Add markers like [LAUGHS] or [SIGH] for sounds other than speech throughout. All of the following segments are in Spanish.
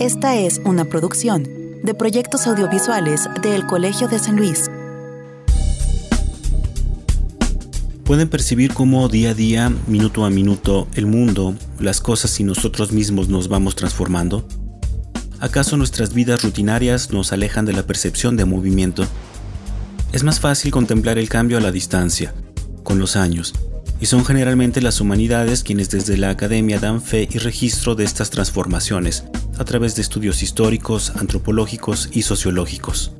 Esta es una producción de proyectos audiovisuales del Colegio de San Luis. Pueden percibir cómo día a día, minuto a minuto, el mundo, las cosas y nosotros mismos nos vamos transformando. ¿Acaso nuestras vidas rutinarias nos alejan de la percepción de movimiento? Es más fácil contemplar el cambio a la distancia, con los años, y son generalmente las humanidades quienes desde la academia dan fe y registro de estas transformaciones, a través de estudios históricos, antropológicos y sociológicos.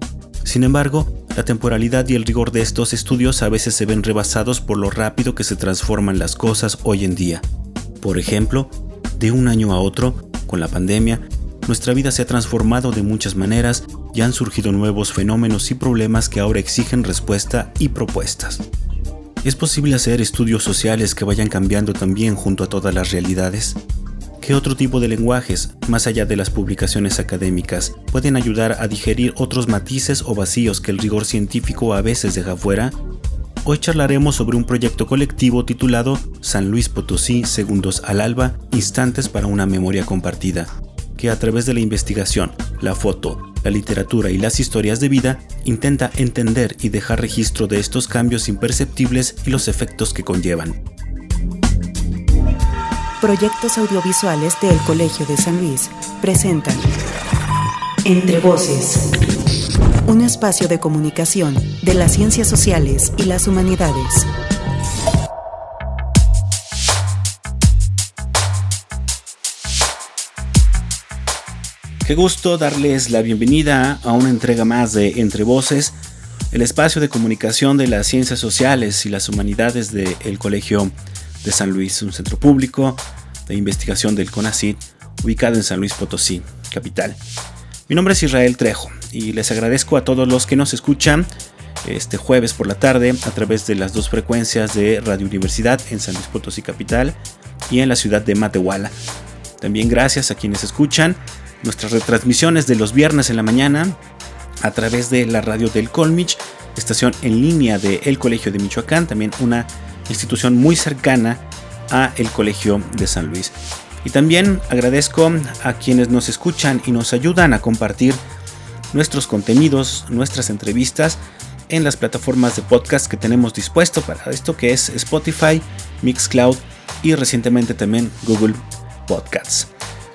Sin embargo, la temporalidad y el rigor de estos estudios a veces se ven rebasados por lo rápido que se transforman las cosas hoy en día. Por ejemplo, de un año a otro, con la pandemia, nuestra vida se ha transformado de muchas maneras y han surgido nuevos fenómenos y problemas que ahora exigen respuesta y propuestas. ¿Es posible hacer estudios sociales que vayan cambiando también junto a todas las realidades? ¿Qué otro tipo de lenguajes, más allá de las publicaciones académicas, pueden ayudar a digerir otros matices o vacíos que el rigor científico a veces deja fuera? Hoy charlaremos sobre un proyecto colectivo titulado San Luis Potosí Segundos al Alba, Instantes para una Memoria Compartida, que a través de la investigación, la foto, la literatura y las historias de vida intenta entender y dejar registro de estos cambios imperceptibles y los efectos que conllevan. Proyectos audiovisuales del Colegio de San Luis presentan Entre Voces, un espacio de comunicación de las ciencias sociales y las humanidades. Qué gusto darles la bienvenida a una entrega más de Entre Voces, el espacio de comunicación de las ciencias sociales y las humanidades del Colegio de San Luis, un centro público de investigación del CONACYT ubicado en San Luis Potosí, capital. Mi nombre es Israel Trejo y les agradezco a todos los que nos escuchan este jueves por la tarde a través de las dos frecuencias de Radio Universidad en San Luis Potosí capital y en la ciudad de Matehuala. También gracias a quienes escuchan nuestras retransmisiones de los viernes en la mañana a través de la radio del Colmich, estación en línea del el Colegio de Michoacán, también una institución muy cercana a el Colegio de San Luis. Y también agradezco a quienes nos escuchan y nos ayudan a compartir nuestros contenidos, nuestras entrevistas en las plataformas de podcast que tenemos dispuesto para esto que es Spotify, Mixcloud y recientemente también Google Podcasts.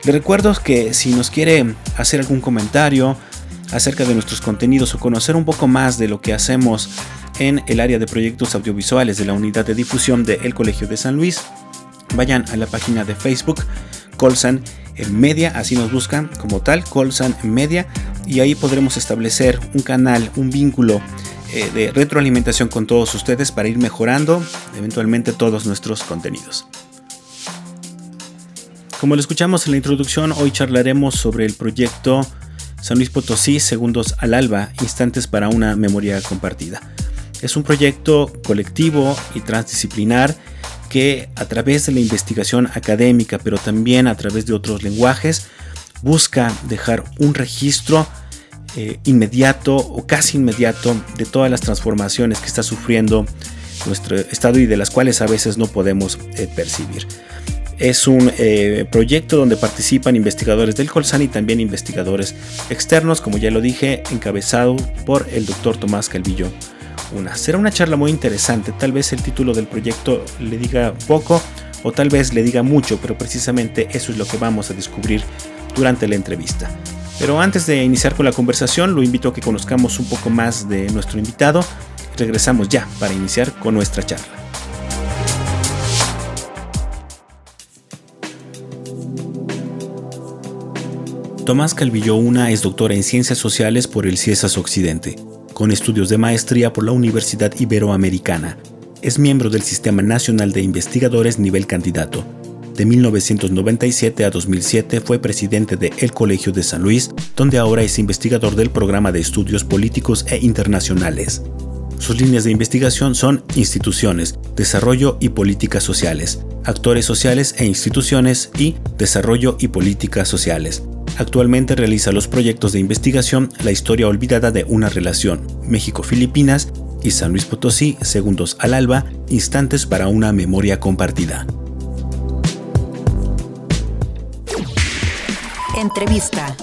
Le recuerdo que si nos quiere hacer algún comentario acerca de nuestros contenidos o conocer un poco más de lo que hacemos en el área de proyectos audiovisuales de la unidad de difusión de El Colegio de San Luis, vayan a la página de Facebook Colsan Media, así nos buscan como tal, Colsan Media, y ahí podremos establecer un canal, un vínculo eh, de retroalimentación con todos ustedes para ir mejorando eventualmente todos nuestros contenidos. Como lo escuchamos en la introducción, hoy charlaremos sobre el proyecto San Luis Potosí Segundos al Alba, Instantes para una Memoria Compartida. Es un proyecto colectivo y transdisciplinar que a través de la investigación académica, pero también a través de otros lenguajes, busca dejar un registro eh, inmediato o casi inmediato de todas las transformaciones que está sufriendo nuestro estado y de las cuales a veces no podemos eh, percibir. Es un eh, proyecto donde participan investigadores del Colsan y también investigadores externos, como ya lo dije, encabezado por el doctor Tomás Calvillo. Una. Será una charla muy interesante, tal vez el título del proyecto le diga poco o tal vez le diga mucho, pero precisamente eso es lo que vamos a descubrir durante la entrevista. Pero antes de iniciar con la conversación, lo invito a que conozcamos un poco más de nuestro invitado. Regresamos ya para iniciar con nuestra charla. Tomás Calvillo Una es doctora en Ciencias Sociales por el CIESAS Occidente, con estudios de maestría por la Universidad Iberoamericana. Es miembro del Sistema Nacional de Investigadores nivel candidato. De 1997 a 2007 fue presidente de El Colegio de San Luis, donde ahora es investigador del Programa de Estudios Políticos e Internacionales. Sus líneas de investigación son instituciones, desarrollo y políticas sociales, actores sociales e instituciones y desarrollo y políticas sociales. Actualmente realiza los proyectos de investigación La historia olvidada de una relación, México-Filipinas y San Luis Potosí, Segundos al Alba, Instantes para una memoria compartida. Entrevista.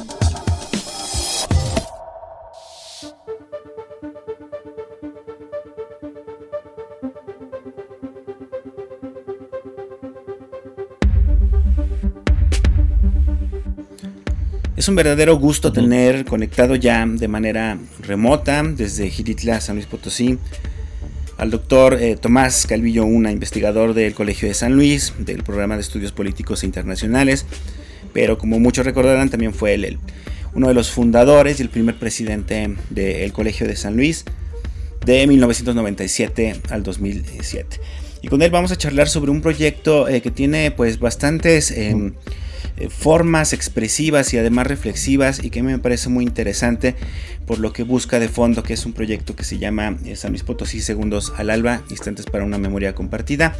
Es un verdadero gusto tener conectado ya de manera remota desde Giritla, San Luis Potosí, al doctor eh, Tomás Calvillo Una, investigador del Colegio de San Luis, del programa de estudios políticos internacionales, pero como muchos recordarán también fue él uno de los fundadores y el primer presidente del Colegio de San Luis de 1997 al 2007. Y con él vamos a charlar sobre un proyecto eh, que tiene pues bastantes... Em, eh, formas expresivas y además reflexivas y que me parece muy interesante por lo que busca de fondo, que es un proyecto que se llama eh, San Luis Potosí Segundos al Alba, instantes para una memoria compartida.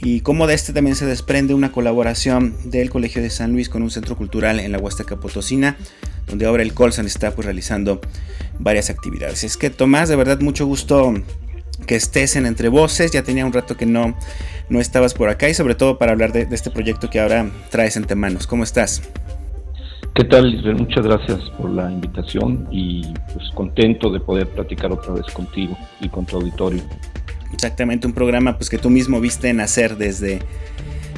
Y como de este también se desprende una colaboración del Colegio de San Luis con un centro cultural en la Huasteca Potosina, donde ahora el Colsan está pues realizando varias actividades. Es que Tomás, de verdad mucho gusto que estés en Entre Voces. Ya tenía un rato que no, no estabas por acá y sobre todo para hablar de, este proyecto que ahora traes entre manos. ¿Cómo estás? ¿Qué tal, Israel? Muchas gracias por la invitación y pues contento de poder platicar otra vez contigo y con tu auditorio. Exactamente, un programa pues que tú mismo viste nacer desde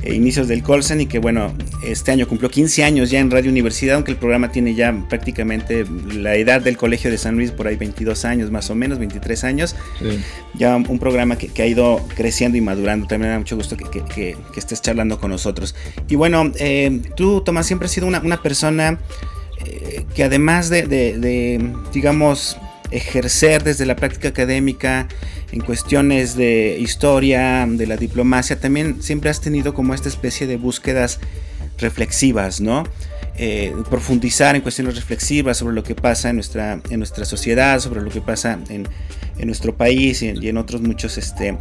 eh, inicios del Colsen y que bueno, este año cumplió 15 años ya en Radio Universidad, aunque el programa tiene ya prácticamente la edad del Colegio de San Luis, por ahí 22 años más o menos, 23 años. Ya un programa que, ha ido creciendo y madurando. También me da mucho gusto que, estés charlando con nosotros. Y bueno, eh, tú, Tomás, siempre has sido una, persona eh, que además de digamos, ejercer desde la práctica académica en cuestiones de historia, de la diplomacia, también siempre has tenido como esta especie de búsquedas reflexivas, ¿no? Eh, profundizar en cuestiones reflexivas sobre lo que pasa en nuestra, en nuestra sociedad, sobre lo que pasa en, nuestro país y en, otros muchos este,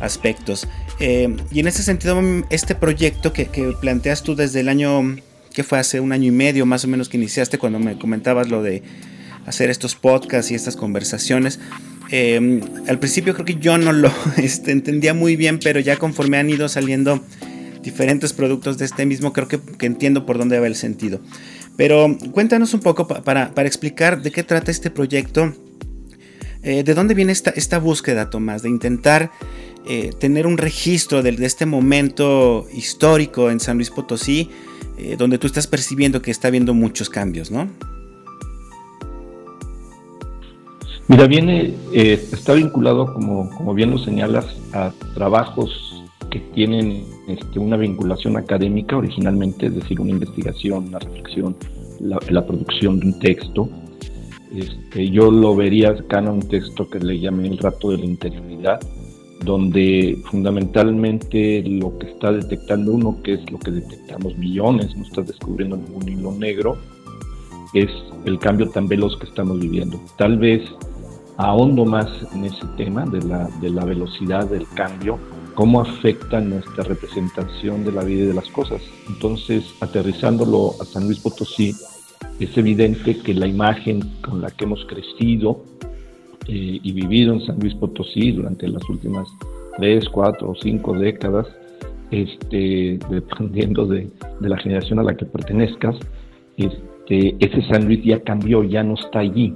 aspectos. Eh, y en ese sentido, este proyecto que, que, planteas tú desde el año, que fue hace un año y medio más o menos que iniciaste cuando me comentabas lo de hacer estos podcasts y estas conversaciones. Em, al principio creo que yo no lo [LAUGHS] este, entendía muy bien, pero ya conforme han ido saliendo diferentes productos de este mismo, creo que, entiendo por dónde va el sentido. Pero cuéntanos un poco para, explicar de qué trata este proyecto. Eh, ¿De dónde viene esta, búsqueda, Tomás? De intentar eh, tener un registro de, este momento histórico en San Luis Potosí, eh, donde tú estás percibiendo que está habiendo muchos cambios, ¿no? Mira, viene, eh, está vinculado, como, como bien lo señalas, a trabajos que tienen este, una vinculación académica originalmente, es decir, una investigación, una reflexión, la, producción de un texto. Este, yo lo vería acá en un texto que le llamé El rato de la interioridad, donde fundamentalmente lo que está detectando uno, que es lo que detectamos millones, no está descubriendo ningún hilo negro, es el cambio tan veloz que estamos viviendo. Tal vez ahondo más en ese tema de la, de la velocidad del cambio, cómo afecta nuestra representación de la vida y de las cosas. Entonces, aterrizándolo a San Luis Potosí, es evidente que la imagen con la que hemos crecido eh, y vivido en San Luis Potosí durante las últimas tres, cuatro o cinco décadas, este, dependiendo de, de, la generación a la que pertenezcas, este, ese San Luis ya cambió, ya no está allí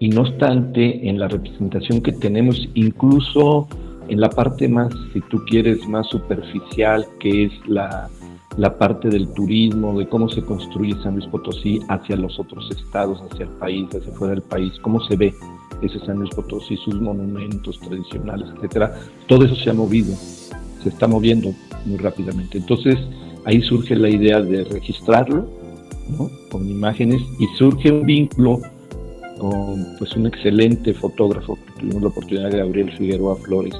y no obstante, en la representación que tenemos, incluso en la parte más, si tú quieres, más superficial, que es la, parte del turismo, de cómo se construye San Luis Potosí hacia los otros estados, hacia el país, hacia fuera del país, cómo se ve ese San Luis Potosí, sus monumentos tradicionales, etcétera, todo eso se ha movido, se está moviendo muy rápidamente. Entonces, ahí surge la idea de registrarlo, ¿no? con imágenes, y surge un vínculo pues un excelente fotógrafo tuvimos la oportunidad de Gabriel Figueroa Flores,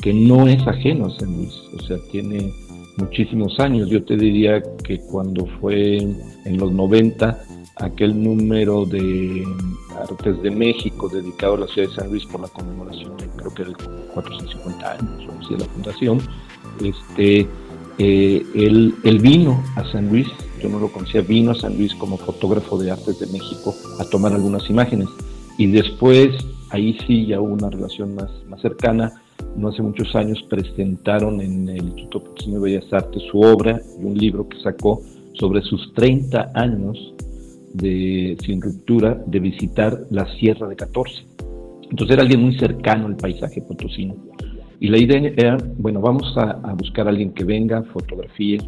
que no es ajeno a San Luis, o sea, tiene muchísimos años. Yo te diría que cuando fue en los 90 aquel número de Artes de México dedicado a la ciudad de San Luis por la conmemoración de creo que de 450 años o de la fundación, este, eh, él, vino a San Luis yo no lo conocía, vino a San Luis como fotógrafo de artes de México a tomar algunas imágenes. Y después, ahí sí ya hubo una relación más, cercana. No hace muchos años presentaron en el Instituto de Bellas Artes su obra y un libro que sacó sobre sus 30 años de, sin ruptura de visitar la Sierra de 14. Entonces era alguien muy cercano al paisaje potosino. Y la idea era, bueno, vamos a, buscar a alguien que venga, fotografíe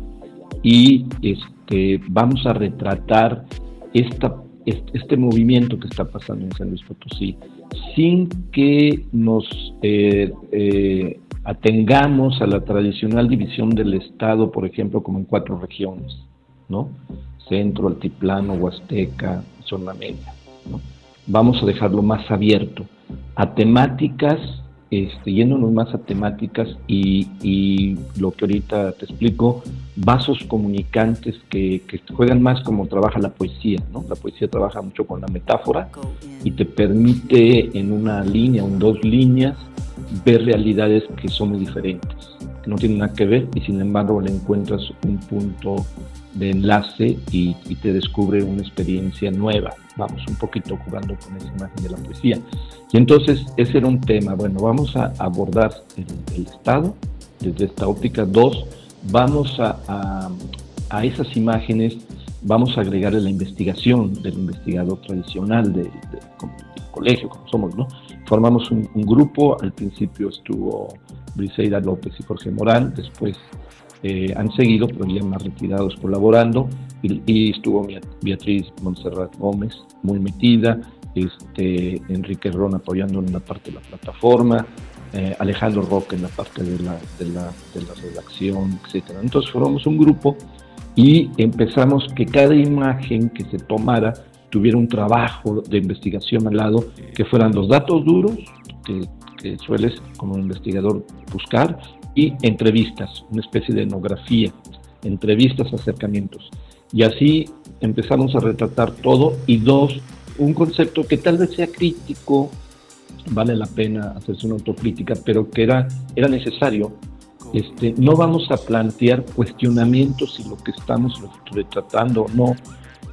y este, vamos a retratar esta, este, movimiento que está pasando en San Luis Potosí sin que nos eh, eh, atengamos a la tradicional división del Estado, por ejemplo, como en cuatro regiones, ¿no? Centro, Altiplano, Huasteca, Zona Media. Vamos a dejarlo más abierto a temáticas este, yéndonos más a temáticas y, lo que ahorita te explico, vasos comunicantes que, juegan más como trabaja la poesía, ¿no? La poesía trabaja mucho con la metáfora y te permite en una línea o en dos líneas ver realidades que son muy diferentes, que no tienen nada que ver y sin embargo le encuentras un punto de enlace y, te descubre una experiencia nueva. Vamos un poquito jugando con esa imagen de la poesía. Y entonces ese era un tema. Bueno, vamos a abordar el, Estado desde esta óptica. Dos, vamos a, a, esas imágenes, vamos a agregarle la investigación del investigador tradicional del de, colegio, como somos, ¿no? Formamos un, un grupo, al principio estuvo Briseida López y Jorge Morán, después eh, han seguido, pero ya más retirados colaborando, y, estuvo Beatriz Montserrat Gómez muy metida, este, Enrique Ron apoyando en la parte de la plataforma, eh, Alejandro Roque en la parte de la, de la, de la redacción, etc. Entonces formamos un grupo y empezamos que cada imagen que se tomara tuviera un trabajo de investigación al lado, que fueran los datos duros, que, que sueles como investigador buscar, entrevistas, una especie de etnografía, entrevistas, acercamientos. Y así empezamos a retratar todo y dos, un concepto que tal vez sea crítico, vale la pena hacerse una autocrítica, pero que era, era necesario. Este, no vamos a plantear cuestionamientos si lo que estamos retratando no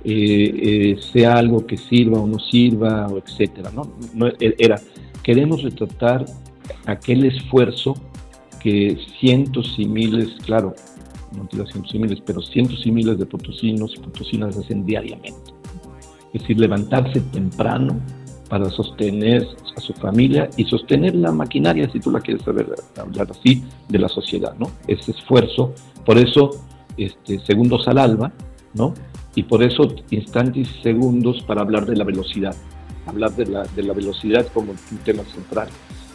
eh, eh, sea algo que sirva o no sirva, etcétera. ¿no? no era, queremos retratar aquel esfuerzo que cientos y miles, claro, no digo cientos y miles, pero cientos y miles de potosinos y potosinas hacen diariamente. Es decir, levantarse temprano para sostener a su familia y sostener la maquinaria, si tú la quieres saber hablar así, de la sociedad, ¿no? Ese esfuerzo, por eso este, segundos al alba, ¿no? Y por eso instantes y segundos para hablar de la velocidad, hablar de la, de la velocidad como un tema central.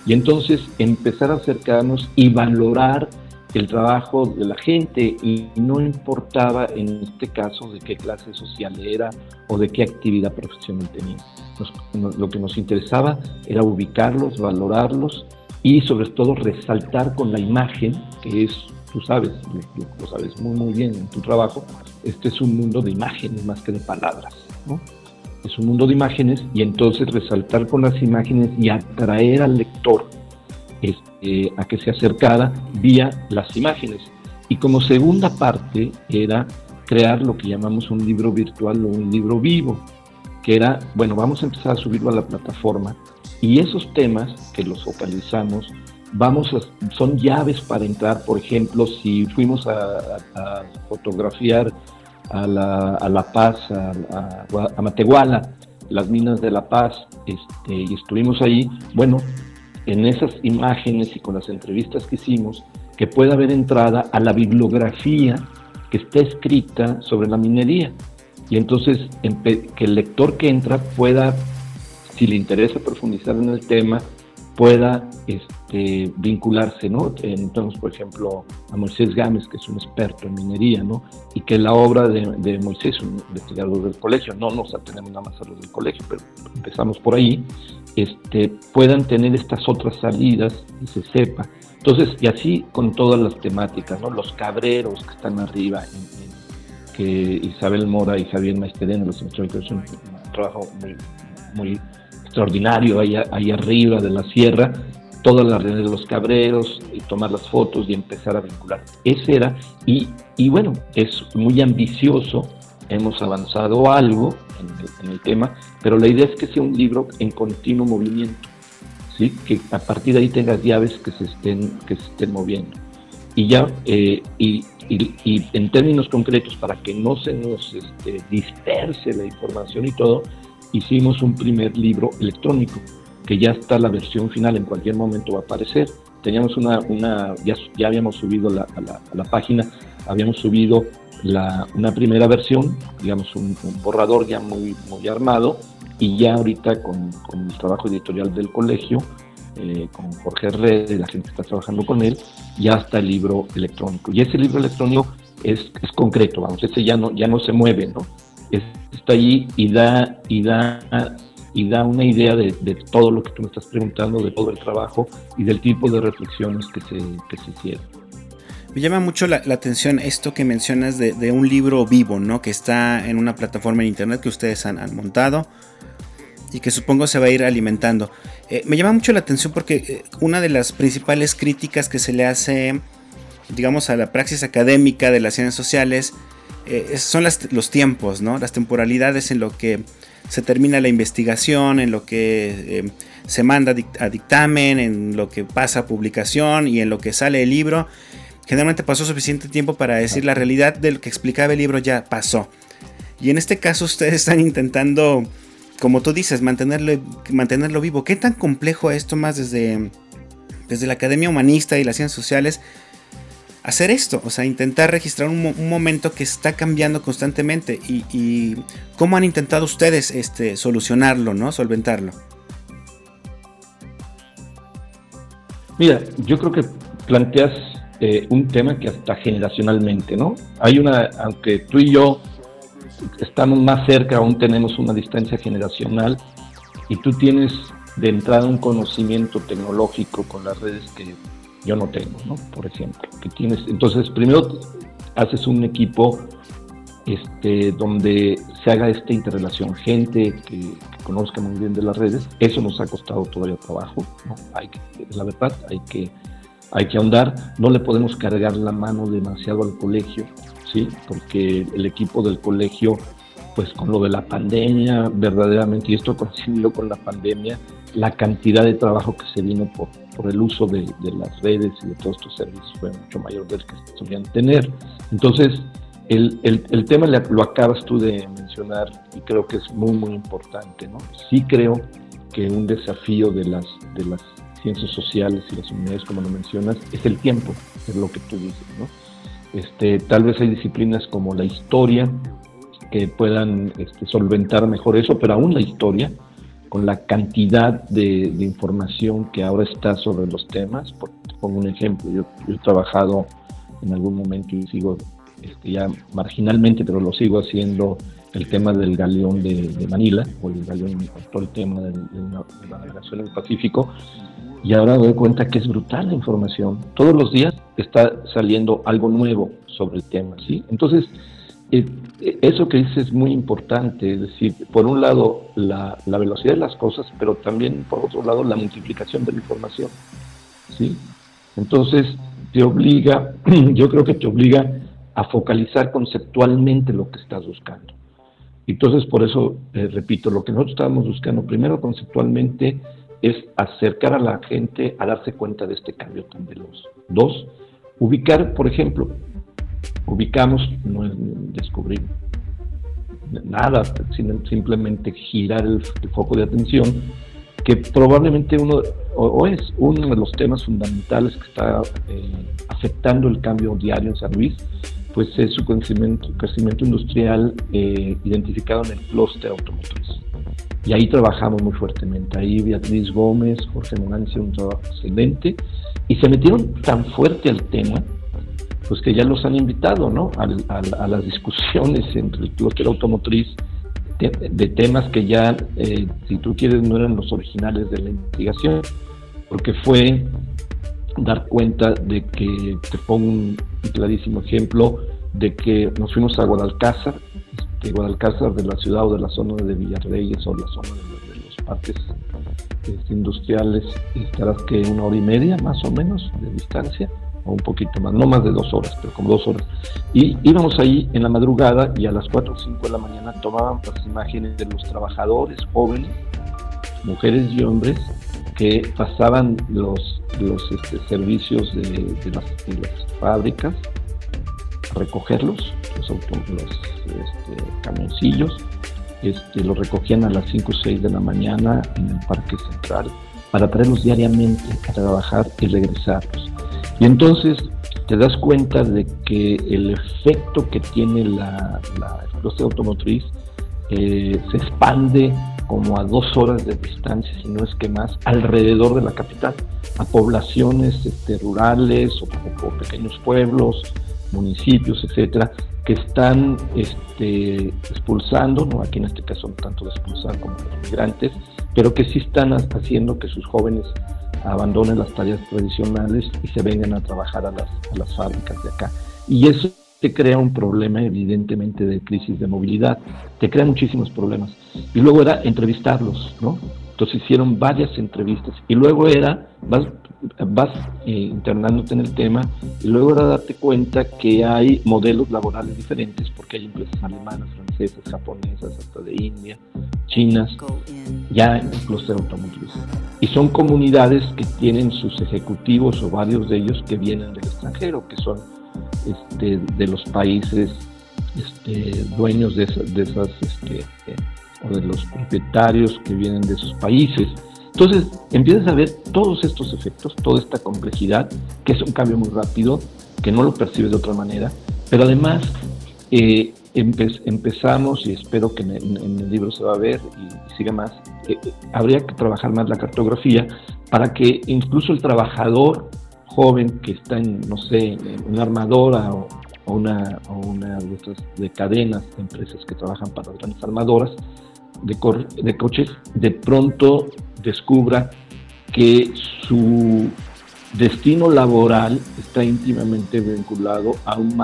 Y entonces empezar a acercarnos y valorar el trabajo de la gente y no importaba en este caso de qué clase social era o de qué actividad profesional tenía. lo que nos interesaba era ubicarlos, valorarlos y sobre todo resaltar con la imagen, que es, tú sabes, lo, sabes muy muy bien en tu trabajo, este es un mundo de imágenes más que de palabras. ¿no? Es un mundo de imágenes y entonces resaltar con las imágenes y atraer al lector este, a que se acercara vía las imágenes. Y como segunda parte era crear lo que llamamos un libro virtual o un libro vivo, que era, bueno, vamos a empezar a subirlo a la plataforma y esos temas que los focalizamos, vamos a, son llaves para entrar, por ejemplo, si fuimos a, a fotografiar a La, a la Paz, a, a, Matehuala, las minas de La Paz, este, y estuvimos ahí, bueno, en esas imágenes y con las entrevistas que hicimos, que pueda haber entrada a la bibliografía que está escrita sobre la minería. Y entonces que el lector que entra pueda, si le interesa profundizar en el tema, pueda este, vincularse, ¿no? Entonces, por ejemplo, a Moisés Gámez, que es un experto en minería, ¿no? Y que la obra de, Moisés, un investigador del colegio, no nos atenemos nada más a los del colegio, pero empezamos por ahí, este, puedan tener estas otras salidas y se sepa. Entonces, y así con todas las temáticas, ¿no? Los cabreros que están arriba, que Isabel Mora y Javier Maesteren, los investigadores, un trabajo muy, muy extraordinario ahí, ahí arriba de la sierra, todas las redes de los cabreros, y tomar las fotos y empezar a vincular. Ese era, y, y bueno, es muy ambicioso, hemos avanzado algo en el, tema, pero la idea es que sea un libro en continuo movimiento, ¿sí? que a partir de ahí tengas llaves que se estén, que se estén moviendo. Y ya, eh, y y, en términos concretos, para que no se nos este, disperse la información y todo, hicimos un primer libro electrónico, que ya está la versión final, en cualquier momento va a aparecer. Teníamos una, una ya, ya habíamos subido la, a, la, página, habíamos subido la, una primera versión, digamos un, borrador ya muy, muy armado, y ya ahorita con, con el trabajo editorial del colegio, eh, con Jorge Red, la gente que está trabajando con él, ya está el libro electrónico. Y ese libro electrónico es, es concreto, vamos, ese ya no, ya no se mueve, ¿no? está allí y da, y da, y da una idea de, todo lo que tú me estás preguntando, de todo el trabajo y del tipo de reflexiones que se, que se hicieron. Me llama mucho la, atención esto que mencionas de, un libro vivo, ¿no? Que está en una plataforma en internet que ustedes han, han montado y que supongo se va a ir alimentando. Eh, me llama mucho la atención porque eh, una de las principales críticas que se le hace, digamos, a la praxis académica de las ciencias sociales eh, son los tiempos, ¿no? Las temporalidades en lo que se termina la investigación, en lo que se manda a dictamen, en lo que pasa a publicación y en lo que sale el libro. Generalmente pasó suficiente tiempo para decir la realidad de lo que explicaba el libro ya pasó. Y en este caso ustedes están intentando como tú dices, mantenerlo, mantenerlo vivo. ¿Qué tan complejo es, más desde, desde la Academia Humanista y las Ciencias Sociales, hacer esto? O sea, intentar registrar un, momento que está cambiando constantemente. Y, cómo han intentado ustedes este, solucionarlo, ¿no? Solventarlo. Mira, yo creo que planteas eh, un tema que hasta generacionalmente, ¿no? Hay una, aunque tú y yo estamos más cerca, aún tenemos una distancia generacional y tú tienes de entrada un conocimiento tecnológico con las redes que yo no tengo, ¿no? Por ejemplo, que tienes, entonces primero haces un equipo este, donde se haga esta interrelación, gente que, conozca muy bien de las redes, eso nos ha costado todavía trabajo, ¿no? Hay que, la verdad, hay que, hay que ahondar, no le podemos cargar la mano demasiado al colegio, ¿sí? Porque el equipo del colegio, pues con lo de la pandemia, verdaderamente, y esto coincidió con la pandemia, la cantidad de trabajo que se vino por, por el uso de, las redes y de todos estos servicios fue mucho mayor del que solían tener. Entonces, el, el, el, tema lo acabas tú de mencionar y creo que es muy, muy importante. ¿no? Sí creo que un desafío de las, de las ciencias sociales y las unidades, como lo mencionas, es el tiempo, es lo que tú dices. ¿no? Este, tal vez hay disciplinas como la historia que puedan este, solventar mejor eso, pero aún la historia, con la cantidad de, información que ahora está sobre los temas, por, pongo un ejemplo, yo, he trabajado en algún momento y sigo este, ya marginalmente, pero lo sigo haciendo el tema del galeón de, Manila, o el galeón, todo el tema de, la navegación en el Pacífico, y ahora doy cuenta que es brutal la información. Todos los días está saliendo algo nuevo sobre el tema, ¿sí? Entonces, eso que dices es muy importante, es decir, por un lado la, la, velocidad de las cosas, pero también por otro lado la multiplicación de la información, ¿sí? Entonces, te obliga, [CLEARS THROAT] yo creo que te obliga a focalizar conceptualmente lo que estás buscando. Entonces, por eso, eh, repito, lo que nosotros estábamos buscando, primero conceptualmente, es acercar a la gente a darse cuenta de este cambio tan veloz. Dos, ubicar, por ejemplo, ubicamos, no es descubrir nada, sino simplemente girar el, foco de atención, que probablemente uno, o, es uno de los temas fundamentales que está eh, afectando el cambio diario en San Luis, pues es su crecimiento, crecimiento industrial eh, identificado en el clúster automotriz. Y ahí trabajamos muy fuertemente. Ahí Beatriz Gómez, Jorge hicieron un trabajo excelente y se metieron tan fuerte al tema, pues que ya los han invitado ¿no? a, las discusiones entre el clúster automotriz de, temas que ya, eh, si tú quieres, no eran los originales de la investigación, porque fue dar cuenta de que, te pongo un clarísimo ejemplo, de que nos fuimos a Guadalcázar de Guadalcázar, de la ciudad o de la zona de Villarreyes o la zona de, los parques este, industriales, estarás que una hora y media más o menos de distancia, o un poquito más, no más de dos horas, pero como dos horas. Y íbamos ahí en la madrugada y a las 4 o 5 de la mañana tomaban las imágenes de los trabajadores jóvenes, mujeres y hombres, que pasaban los, los este, servicios de, las, fábricas recogerlos, los, este, camioncillos, este, los recogían a las 5 o 6 de la mañana en el Parque Central para traerlos diariamente a trabajar y regresarlos. Y entonces te das cuenta de que el efecto que tiene la, la automotriz eh, se expande como a dos horas de distancia, si no es que más, alrededor de la capital, a poblaciones este, rurales o, pequeños pueblos, municipios, etcétera, que están este, expulsando, no aquí en este caso tanto de expulsar como los migrantes, pero que sí están haciendo que sus jóvenes abandonen las tareas tradicionales y se vengan a trabajar a las, las fábricas de acá. Y eso te crea un problema evidentemente de crisis de movilidad, te crea muchísimos problemas. Y luego era entrevistarlos, ¿no? Entonces hicieron varias entrevistas y luego era, vas eh, internándote en el tema y luego era darte cuenta que hay modelos laborales diferentes porque hay empresas alemanas, francesas, japonesas, hasta de India, chinas, ya en los automotriz. Y son comunidades que tienen sus ejecutivos o varios de ellos que vienen del extranjero, que son este, de los países este, dueños de, de esas, este, o de los propietarios que vienen de esos países. Entonces empiezas a ver todos estos efectos, toda esta complejidad, que es un cambio muy rápido, que no lo percibes de otra manera, pero además eh, empezamos, y espero que en, el libro se va a ver y, siga más, eh, habría que trabajar más la cartografía para que incluso el trabajador joven que está en, no sé, en una armadora o, una, una de estas de cadenas de empresas que trabajan para grandes armadoras de, coches, de pronto descubra que su destino laboral está íntimamente vinculado a un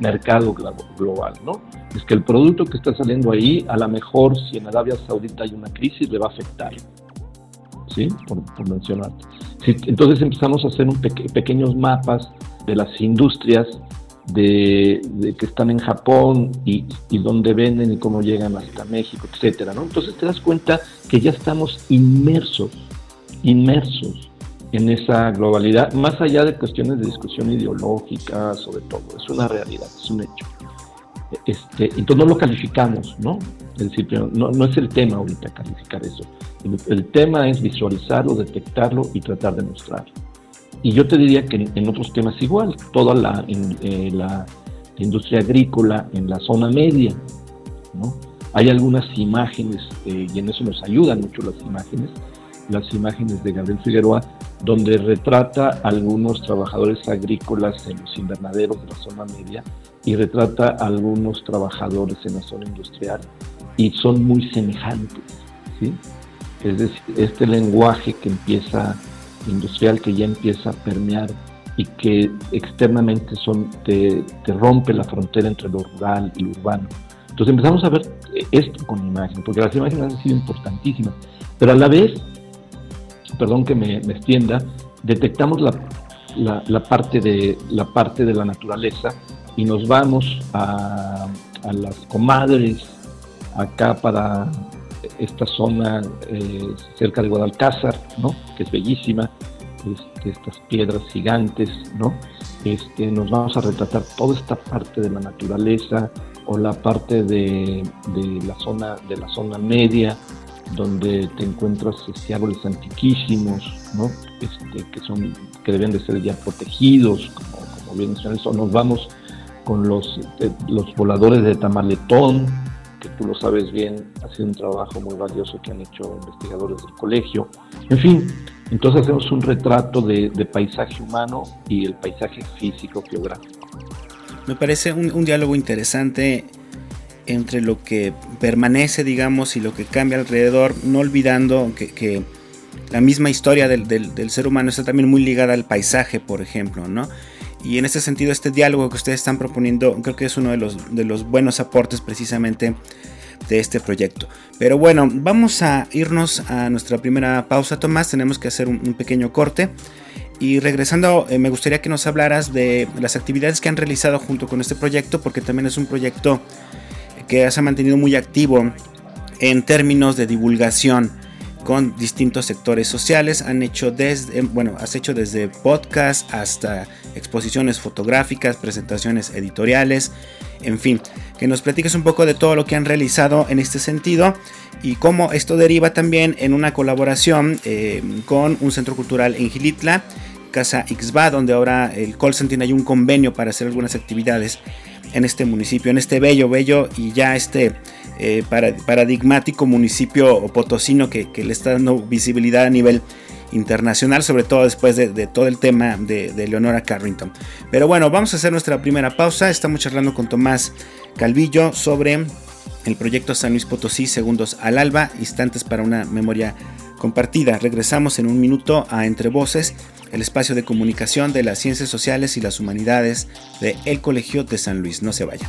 mercado global, ¿no? Es que el producto que está saliendo ahí, a lo mejor si en Arabia Saudita hay una crisis, le va a afectar, ¿sí? Por, mencionarte entonces empezamos a hacer un pequeños mapas de las industrias de, que están en Japón y, dónde venden y cómo llegan hasta México, etcétera, ¿no? Entonces te das cuenta que ya estamos inmersos, inmersos en esa globalidad, más allá de cuestiones de discusión ideológica, sobre todo, es una realidad, es un hecho. Este, entonces no lo calificamos, ¿no? Es decir, no, no es el tema ahorita calificar eso. El, tema es visualizarlo, detectarlo y tratar de mostrarlo. Y yo te diría que en, otros temas igual, toda la, eh, la, industria agrícola en la zona media, ¿no? Hay algunas imágenes, eh, y en eso nos ayudan mucho las imágenes, las imágenes de Gabriel Figueroa, donde retrata a algunos trabajadores agrícolas en los invernaderos de la zona media y retrata a algunos trabajadores en la zona industrial y son muy semejantes, ¿sí? Es decir, este lenguaje que empieza industrial, que ya empieza a permear y que externamente son, te, rompe la frontera entre lo rural y lo urbano. Entonces empezamos a ver esto con imagen, porque las imágenes han sido importantísimas, pero a la vez, perdón que me, extienda, detectamos la, la, parte de, la parte de la naturaleza y nos vamos a, a las comadres acá para esta zona eh, cerca de Guadalcázar, ¿no? que es bellísima, este, estas piedras gigantes, ¿no? Este, nos vamos a retratar toda esta parte de la naturaleza o la parte de, la, zona, de la zona media, donde te encuentras este, árboles antiquísimos, ¿no? Este, que, son, que deben de ser ya protegidos, como, como bien eso. Nos vamos con los, eh, los voladores de Tamaletón, que tú lo sabes bien, ha sido un trabajo muy valioso que han hecho investigadores del colegio. En fin, entonces hacemos un retrato de, paisaje humano y el paisaje físico geográfico. Me parece un, diálogo interesante entre lo que permanece, digamos, y lo que cambia alrededor, no olvidando que, la misma historia del, del, ser humano está también muy ligada al paisaje, por ejemplo, ¿no? Y en ese sentido, este diálogo que ustedes están proponiendo, creo que es uno de los, de los buenos aportes precisamente de este proyecto. Pero bueno, vamos a irnos a nuestra primera pausa, Tomás. Tenemos que hacer un, pequeño corte. Y regresando, eh, me gustaría que nos hablaras de las actividades que han realizado junto con este proyecto, porque también es un proyecto que se ha mantenido muy activo en términos de divulgación con distintos sectores sociales. Han hecho desde, bueno, has hecho desde podcast hasta exposiciones fotográficas, presentaciones editoriales, en fin, que nos platiques un poco de todo lo que han realizado en este sentido y cómo esto deriva también en una colaboración eh, con un centro cultural en Gilitla, Casa Ixba, donde ahora el Colson tiene ahí un convenio para hacer algunas actividades en este municipio, en este bello, bello y ya este eh, paradigmático municipio potosino que, le está dando visibilidad a nivel internacional, sobre todo después de, todo el tema de, de, Leonora Carrington. Pero bueno, vamos a hacer nuestra primera pausa. Estamos charlando con Tomás Calvillo sobre el proyecto San Luis Potosí, segundos al alba, instantes para una memoria compartida. Regresamos en un minuto a Entre Voces, el espacio de comunicación de las ciencias sociales y las humanidades de El Colegio de San Luis. No se vaya.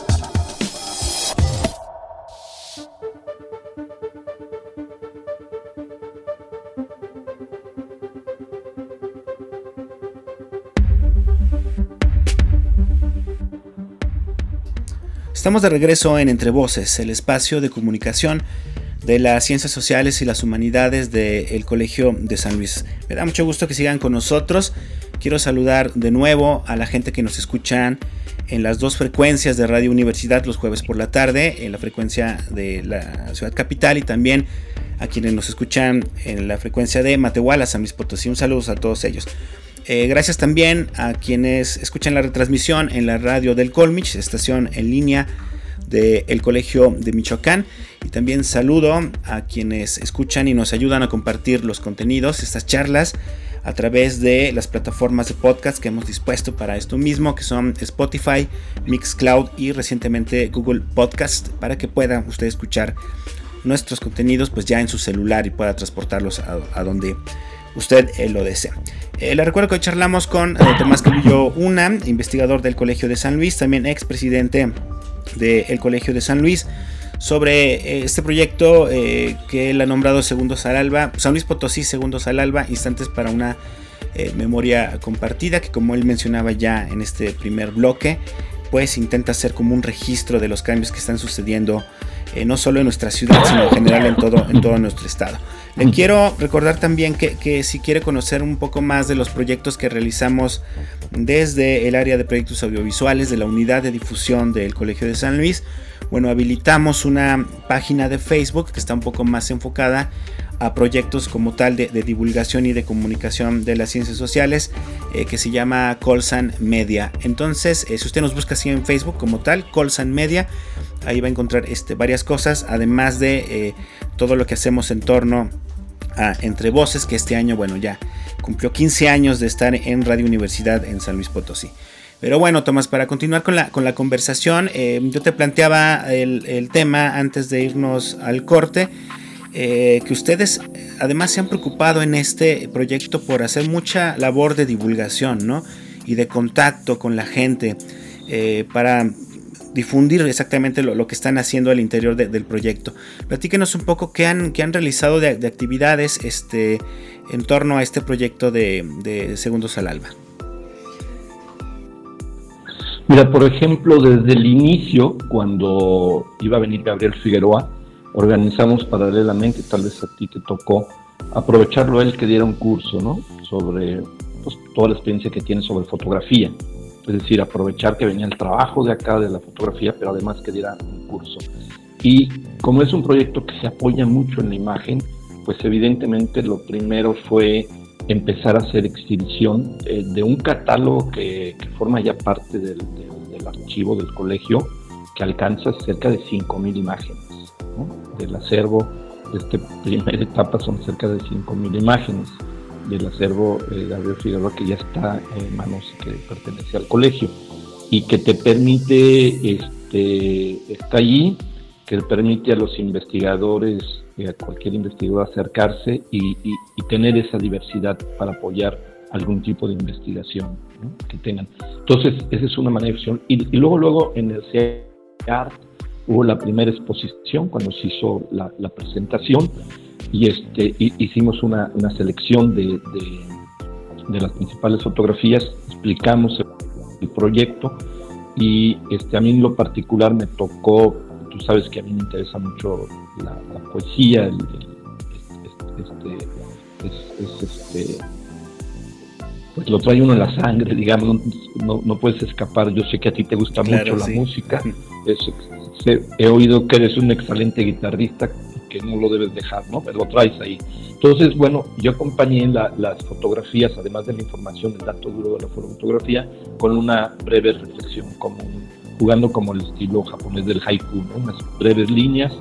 Estamos de regreso en Entre Voces, el espacio de comunicación de las ciencias sociales y las humanidades del Colegio de San Luis. Me da mucho gusto que sigan con nosotros. Quiero saludar de nuevo a la gente que nos escuchan en las dos frecuencias de Radio Universidad los jueves por la tarde, en la frecuencia de la ciudad capital y también a quienes nos escuchan en la frecuencia de Matehuala, San Luis Potosí. Un saludo a todos ellos. Eh, gracias también a quienes escuchan la retransmisión en la radio del Colmich, estación en línea del Colegio de Michoacán. Y también saludo a quienes escuchan y nos ayudan a compartir los contenidos, estas charlas, a través de las plataformas de podcast que hemos dispuesto para esto mismo, que son Spotify, Mixcloud y recientemente Google Podcast, para que pueda usted escuchar nuestros contenidos pues ya en su celular y pueda transportarlos a donde usted eh, lo desea. Eh, le recuerdo que hoy charlamos con eh, Tomás Cabillo Una, investigador del Colegio de San Luis, también expresidente del Colegio de San Luis, sobre este proyecto que él ha nombrado Segundos al Alba, San Luis Potosí Segundos al Alba, instantes para una memoria compartida, que como él mencionaba ya en este primer bloque, pues intenta hacer como un registro de los cambios que están sucediendo no solo en nuestra ciudad, sino en general en todo, en todo nuestro estado. Le quiero recordar también que, si quiere conocer un poco más de los proyectos que realizamos desde el área de proyectos audiovisuales de la unidad de difusión del Colegio de San Luis, bueno, habilitamos una página de Facebook que está un poco más enfocada a proyectos como tal de, divulgación y de comunicación de las ciencias sociales eh, que se llama Colsan Media. Entonces, eh, si usted nos busca así en Facebook como tal, Colsan Media, ahí va a encontrar este, varias cosas, además de eh, todo lo que hacemos en torno a Entre Voces, que este año, bueno, ya cumplió 15 años de estar en Radio Universidad en San Luis Potosí. Pero bueno, Tomás, para continuar con la, con la conversación, yo te planteaba el, el, tema antes de irnos al corte eh, que ustedes además se han preocupado en este proyecto por hacer mucha labor de divulgación, ¿no? Y de contacto con la gente eh, para difundir exactamente lo, que están haciendo al interior del proyecto. Platíquenos un poco qué han, qué han realizado de, actividades este, en torno a este proyecto de, de Segundos al Alba. Mira, por ejemplo, desde el inicio, cuando iba a venir Gabriel Figueroa, organizamos paralelamente, tal vez a ti te tocó, aprovecharlo él que diera un curso, ¿no? Sobre pues, toda la experiencia que tiene sobre fotografía. Es decir, aprovechar que venía el trabajo de acá de la fotografía, pero además que diera un curso. Y como es un proyecto que se apoya mucho en la imagen, pues evidentemente lo primero fue empezar a hacer exhibición eh, de un catálogo que, forma ya parte del, del archivo del colegio, que alcanza cerca de 5.000 imágenes del acervo de esta primera [LAUGHS] etapa son cerca de 5.000 imágenes del acervo de Gabriel Figueroa que ya está en manos que pertenece al colegio y que te permite, este, está allí, que permite a los investigadores, a cualquier investigador acercarse y, tener esa diversidad para apoyar algún tipo de investigación que tengan. Entonces, esa es una manera de y, y, luego, luego en el CEART hubo la primera exposición cuando se hizo la, presentación y este, hicimos una, una selección de, de, las principales fotografías, explicamos el, proyecto y este, a mí en lo particular me tocó, tú sabes que a mí me interesa mucho la, poesía, el, este, es, este, pues lo trae uno en la sangre, digamos, no, no puedes escapar. Yo sé que a ti te gusta mucho la música, es, he oído que eres un excelente guitarrista que no lo debes dejar, ¿no? Pero lo traes ahí. Entonces, bueno, yo acompañé las fotografías, además de la información, el dato duro de la fotografía, con una breve reflexión, como jugando como el estilo japonés del haiku, ¿no? unas breves líneas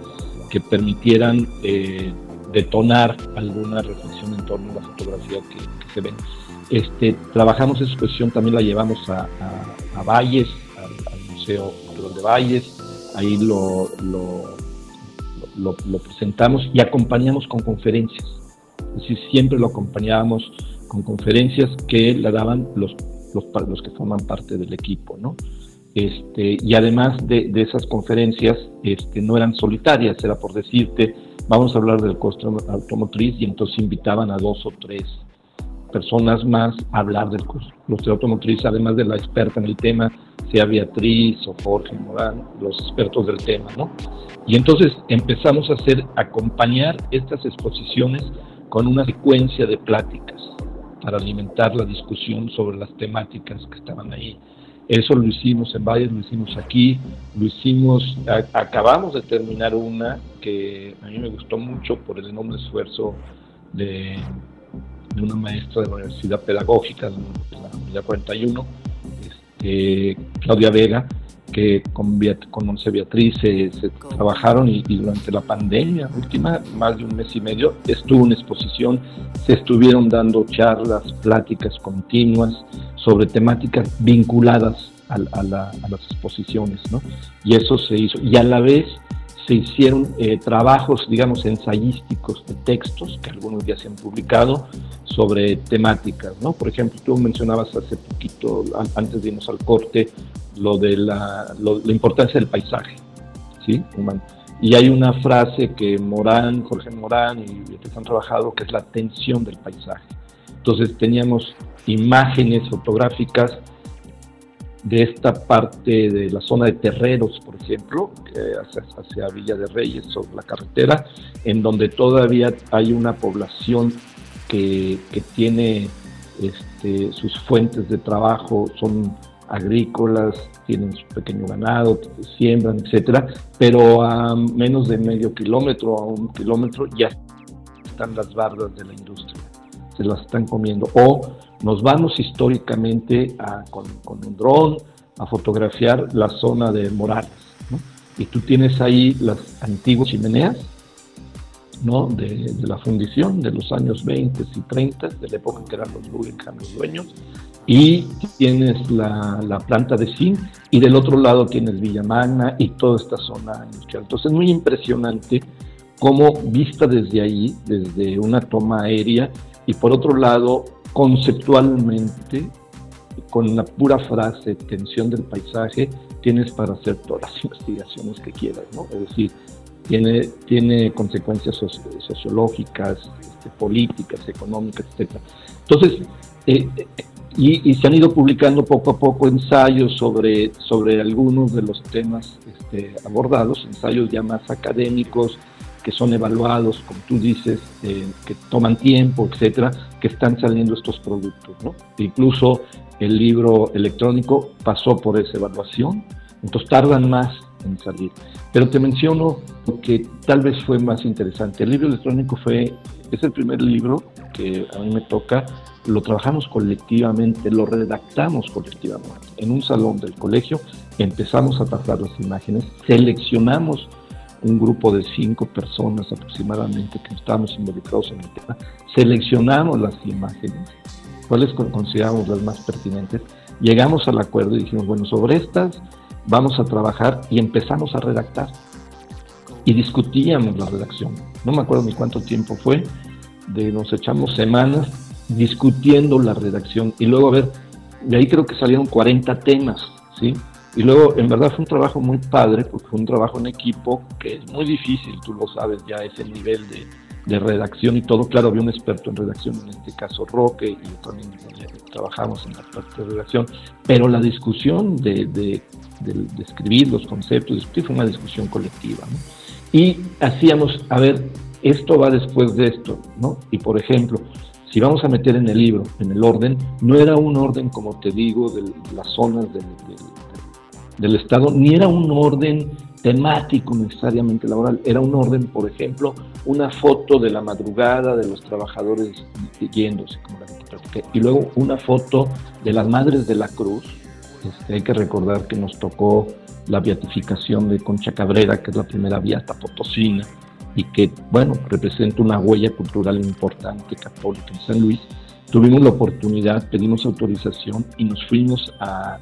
que permitieran eh, detonar alguna reflexión en torno a la fotografía que, se ven. Este, trabajamos esa exposición, también la llevamos a, Valles, al, Museo de Valles, ahí lo, presentamos y acompañamos con conferencias. Es decir, siempre lo acompañábamos con conferencias que la daban los, los, los que forman parte del equipo, ¿no? Este, y además de, de, esas conferencias, este, no eran solitarias, era por decirte, vamos a hablar del costo automotriz y entonces invitaban a dos o tres personas más a hablar costo automotriz, además de la experta en el tema, sea Beatriz o Jorge Morán, los expertos del tema, ¿no? Y entonces empezamos a hacer, acompañar estas exposiciones con una secuencia de pláticas para alimentar la discusión sobre las temáticas que estaban ahí. Eso lo hicimos en Valles, lo hicimos aquí, lo hicimos, acabamos de terminar una que a mí me gustó mucho por el enorme esfuerzo de, una maestra de la Universidad Pedagógica de la Unidad 41, este, Claudia Vega, que con, con Once Beatriz se, trabajaron y, durante la pandemia última, más de un mes y medio, estuvo una exposición, se estuvieron dando charlas, pláticas continuas sobre temáticas vinculadas a, las exposiciones, ¿no? Y eso se hizo. Y a la vez se hicieron eh, trabajos, digamos, ensayísticos de textos, que algunos ya se han publicado, sobre temáticas, ¿no? Por ejemplo, tú mencionabas hace poquito, antes de irnos al corte, lo de la, la importancia del paisaje, ¿sí? Y hay una frase que Morán, Jorge Morán y que han trabajado, que es la tensión del paisaje. Entonces teníamos imágenes fotográficas de esta parte de la zona de Terreros, por ejemplo, hacia, hacia, Villa de Reyes, sobre la carretera, en donde todavía hay una población que, que tiene este, sus fuentes de trabajo, son agrícolas, tienen su pequeño ganado, siembran, etcétera, pero a menos de medio kilómetro, a un kilómetro, ya están las bardas de la industria, se las están comiendo. O nos vamos históricamente con, un dron a fotografiar la zona de Morales, y tú tienes ahí las antiguas chimeneas ¿no? de, la fundición de los años 20 y 30, de la época que eran los Guggenheim los dueños, y tienes la, la, planta de zinc, y del otro lado tienes Villa Magna y toda esta zona industrial. Entonces es muy impresionante cómo vista desde ahí, desde una toma aérea, y por otro lado, conceptualmente, con la pura frase, tensión del paisaje, tienes para hacer todas las [LAUGHS] investigaciones que quieras, ¿no? Es decir, tiene, tiene consecuencias sociológicas, este, políticas, económicas, etc. Entonces, eh, y, se han ido publicando poco a poco ensayos sobre, sobre algunos de los temas este, abordados, ensayos ya más académicos, que son evaluados, como tú dices, eh, que toman tiempo, etcétera, que están saliendo estos productos. ¿no? Incluso el libro electrónico pasó por esa evaluación, entonces tardan más en salir. Pero te menciono lo que tal vez fue más interesante. El libro electrónico fue, es el primer libro que a mí me toca, lo trabajamos colectivamente, lo redactamos colectivamente. En un salón del colegio empezamos a tratar las imágenes, seleccionamos un grupo de cinco personas aproximadamente que estábamos involucrados en el tema, seleccionamos las imágenes, cuáles consideramos las más pertinentes, llegamos al acuerdo y dijimos, bueno, sobre estas vamos a trabajar y empezamos a redactar. Y discutíamos la redacción. No me acuerdo ni cuánto tiempo fue, de nos echamos semanas discutiendo la redacción y luego a ver, de ahí creo que salieron 40 temas, ¿sí? Y luego, en verdad, fue un trabajo muy padre, porque fue un trabajo en equipo que es muy difícil, tú lo sabes, ya es el nivel de, de redacción y todo. Claro, había un experto en redacción, en este caso Roque, y yo también trabajamos en la parte de redacción, pero la discusión de, de, escribir los conceptos, fue una discusión colectiva. ¿no? Y hacíamos, a ver, esto va después de esto, ¿no? Y por ejemplo, si vamos a meter en el libro, en el orden, no era un orden, como te digo, de las zonas del Estado, ni era un orden temático necesariamente laboral, era un orden, por ejemplo, una foto de la madrugada de los trabajadores yéndose, como la y luego una foto de las Madres de la Cruz. Este, hay que recordar que nos tocó la beatificación de Concha Cabrera, que es la primera beata potosina, y que, bueno, representa una huella cultural importante católica en San Luis. Tuvimos la oportunidad, pedimos autorización y nos fuimos a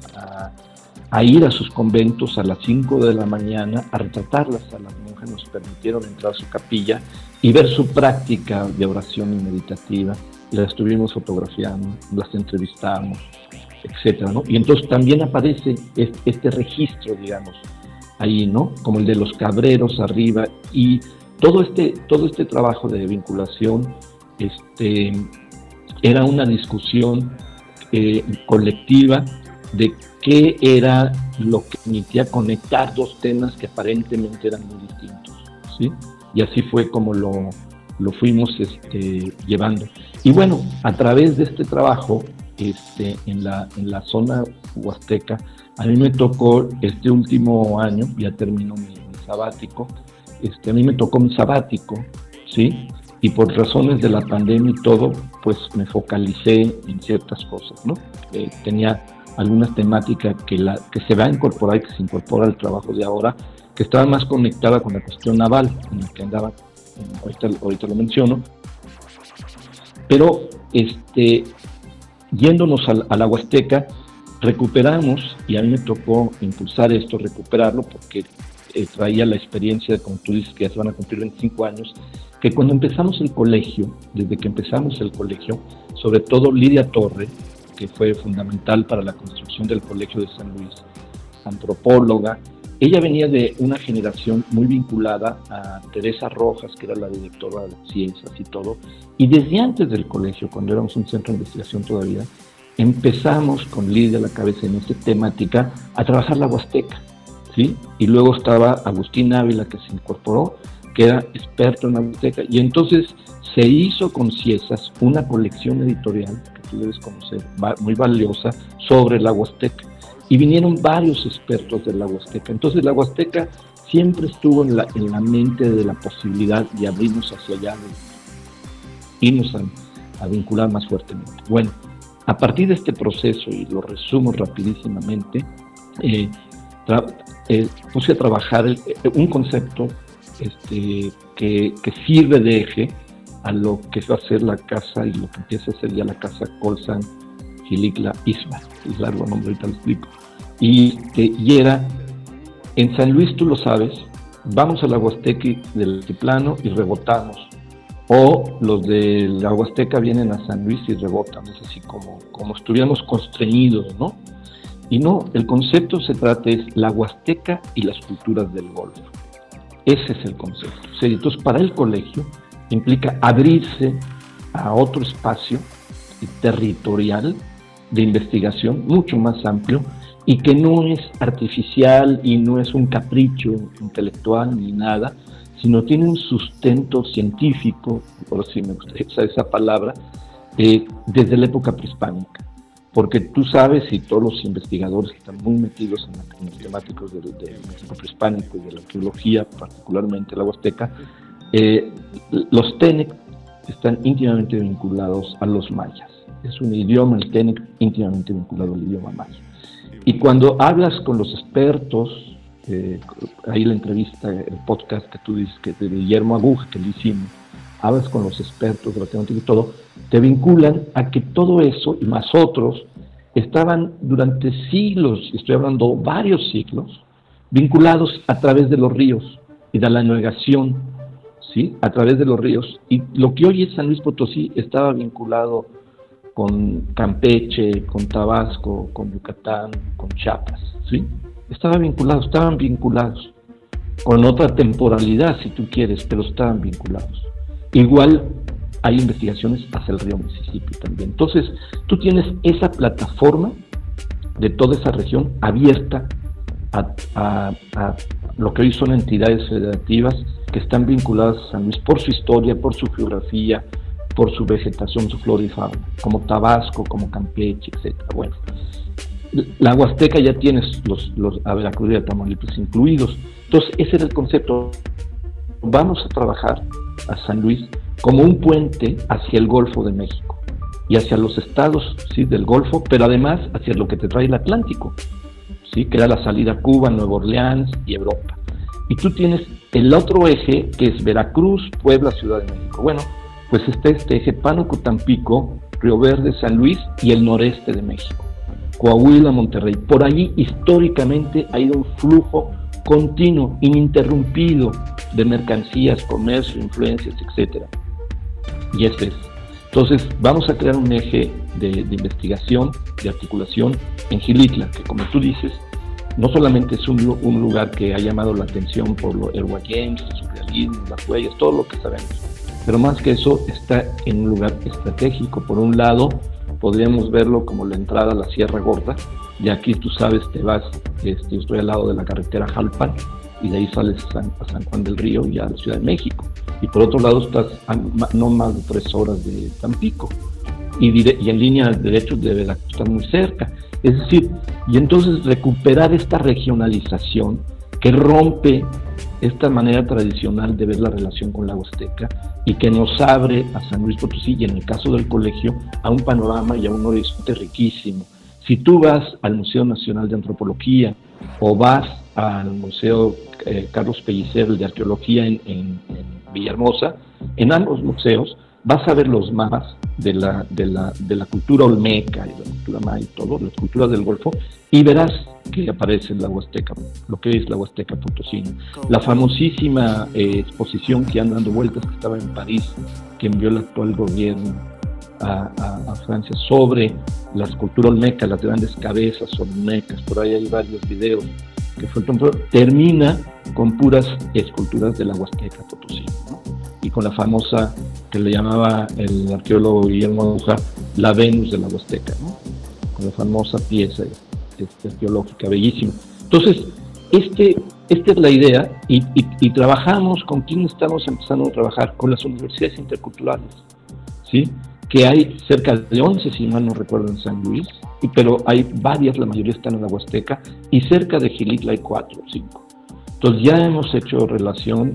ir a sus conventos a las 5 de la mañana a retratarlas a las monjas, nos permitieron entrar a su capilla y ver su práctica de oración y meditativa. Las estuvimos fotografiando, las entrevistamos, etcétera, ¿no? Y entonces también aparece este registro, digamos, ahí, ¿no? Como el de los cabreros arriba y todo este, todo este trabajo de vinculación este, era una discusión eh, colectiva de qué era lo que permitía conectar dos temas que aparentemente eran muy distintos. ¿sí? Y así fue como lo, lo fuimos este, llevando. Y bueno, a través de este trabajo este, en, la, en la zona huasteca, a mí me tocó este último año, ya terminó mi, sabático, este, a mí me tocó mi sabático, ¿sí? Y por razones de la pandemia y todo, pues me focalicé en ciertas cosas, ¿no? Eh, tenía algunas temáticas que, la, que se va a incorporar y que se incorpora al trabajo de ahora, que estaba más conectada con la cuestión naval, en la que andaba, ahorita, ahorita lo menciono, pero este, yéndonos a, la Huasteca, recuperamos, y a mí me tocó impulsar esto, recuperarlo, porque eh, traía la experiencia, como tú dices, que ya se van a cumplir 25 años, que cuando empezamos el colegio, desde que empezamos el colegio, sobre todo Lidia Torre, que fue fundamental para la construcción del Colegio de San Luis, antropóloga. Ella venía de una generación muy vinculada a Teresa Rojas, que era la directora de ciencias y todo, y desde antes del colegio, cuando éramos un centro de investigación todavía, empezamos con Lidia a la cabeza en esta temática a trabajar la Huasteca, ¿sí? Y luego estaba Agustín Ávila, que se incorporó, que era experto en la Huasteca, y entonces se hizo con Ciesas una colección editorial tú debes conocer, muy valiosa, sobre la Huasteca. Y vinieron varios expertos de la Huasteca. Entonces la Huasteca siempre estuvo en la, en la mente de la posibilidad de abrirnos hacia allá, de irnos a, vincular más fuertemente. Bueno, a partir de este proceso, y lo resumo rapidísimamente, eh, eh, puse a trabajar eh, un concepto este, que, que, sirve de eje a lo que va a ser la casa y lo que empieza a ser ya la casa Colsan Gilicla Isma, es largo nombre, ahorita lo explico. Y, y era, en San Luis tú lo sabes, vamos a la Huasteca del altiplano y rebotamos. O los de la Huasteca vienen a San Luis y rebotan, es así como, como estuviéramos constreñidos, ¿no? Y no, el concepto se trata es la Huasteca y las culturas del Golfo. Ese es el concepto. entonces, para el colegio, implica abrirse a otro espacio territorial de investigación mucho más amplio y que no es artificial y no es un capricho intelectual ni nada, sino tiene un sustento científico, por si me usar esa palabra, eh, desde la época prehispánica. Porque tú sabes, y todos los investigadores que están muy metidos en, los temáticos del, México prehispánico y de la arqueología, particularmente la huasteca, eh, los Tenec están íntimamente vinculados a los mayas. Es un idioma, el Tenec, íntimamente vinculado al idioma maya. Y cuando hablas con los expertos, eh, ahí la entrevista, el podcast que tú dices, que de Guillermo Aguja, que le hicimos, hablas con los expertos temática y todo, te vinculan a que todo eso y más otros estaban durante siglos, estoy hablando varios siglos, vinculados a través de los ríos y de la navegación ¿sí? a través de los ríos. Y lo que hoy es San Luis Potosí estaba vinculado con Campeche, con Tabasco, con Yucatán, con Chiapas, ¿sí? Estaban vinculados, estaban vinculados, con otra temporalidad si tú quieres, pero estaban vinculados. Igual hay investigaciones hacia el río Mississippi también. Entonces, tú tienes esa plataforma de toda esa región abierta a, lo que hoy son entidades federativas que están vinculadas a San Luis por su historia, por su geografía, por su vegetación, su flora y fauna, como Tabasco, como Campeche, etc. Bueno, la Huasteca ya tienes los, los a Veracruz y a Tamaulipas incluidos. Entonces, ese era el concepto. Vamos a trabajar a San Luis como un puente hacia el Golfo de México y hacia los estados ¿sí? del Golfo, pero además hacia lo que te trae el Atlántico, ¿sí? que era la salida a Cuba, Nueva Orleans y Europa. Y tú tienes el otro eje que es Veracruz, Puebla, Ciudad de México. Bueno, pues está este eje Pánuco, Tampico, Río Verde, San Luis y el noreste de México. Coahuila, Monterrey. Por allí históricamente ha ido un flujo continuo, ininterrumpido de mercancías, comercio, influencias, etc. Y este es. Entonces, vamos a crear un eje de, investigación, de articulación en Gilitla, que como tú dices, no solamente es un, lugar que ha llamado la atención por los Airway Games, el surrealismo, las huellas, todo lo que sabemos, pero más que eso está en un lugar estratégico. Por un lado, podríamos verlo como la entrada a la Sierra Gorda, y aquí tú sabes, te vas, este, estoy al lado de la carretera Jalpan, y de ahí sales a San, Juan del Río y a la Ciudad de México. Y por otro lado estás a no más de tres horas de Tampico. Y, y en línea derecho de Veracruz está muy cerca. Es decir, y entonces recuperar esta regionalización que rompe esta manera tradicional de ver la relación con la Huasteca y que nos abre a San Luis Potosí y en el caso del colegio a un panorama y a un horizonte riquísimo. Si tú vas al Museo Nacional de Antropología o vas al Museo eh, Carlos Pellicer de Arqueología en, Villahermosa, en ambos museos vas a ver los mapas de la, de la, de la cultura olmeca y de la cultura maya y todo, las culturas del Golfo, y verás que aparece en la Huasteca, lo que es la Huasteca Potosina. La famosísima eh, exposición que anda dando vueltas, que estaba en París, que envió el actual gobierno a, a, Francia sobre la escultura olmeca, las grandes cabezas olmecas, por ahí hay varios videos que fue termina con puras esculturas de la Huasteca Potosí, y con la famosa que le llamaba el arqueólogo Guillermo Aguja la Venus de la Huasteca, con la famosa pieza este, arqueológica, bellísima. Entonces, este, esta es la idea y, y, trabajamos con quién estamos empezando a trabajar, con las universidades interculturales, ¿sí? Que hay cerca de 11, si mal no recuerdo, en San Luis, pero hay varias, la mayoría están en la Huasteca, y cerca de Gilitla hay 4 o 5. Entonces ya hemos hecho relación,